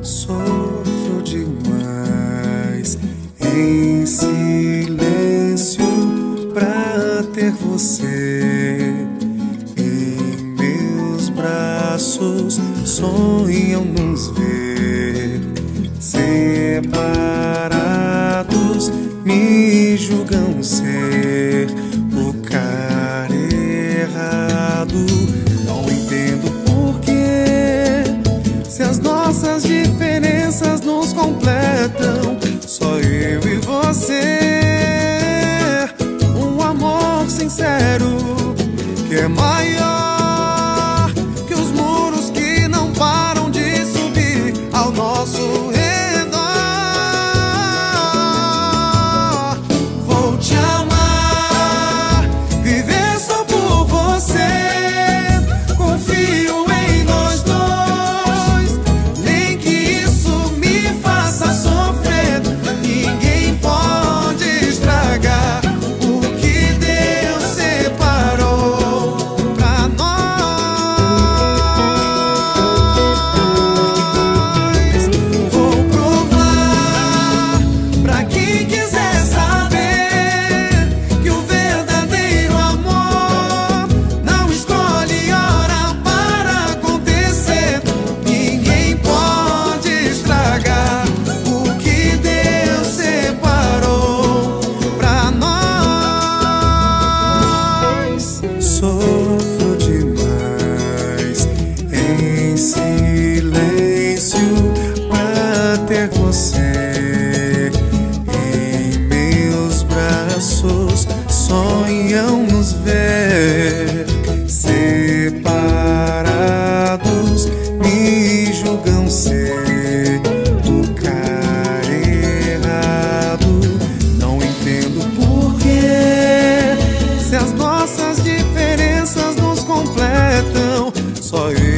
Sofro demais em silêncio pra ter você em meus braços. Sonham nos ver separados, me julgam ser o cara errado. Não entendo porquê se as nossas diferenças nos completam. Só eu e você, um amor sincero que é maior você em meus braços sonham nos ver separados me julgam ser o cara errado. Não entendo porquê se as nossas diferenças nos completam só eu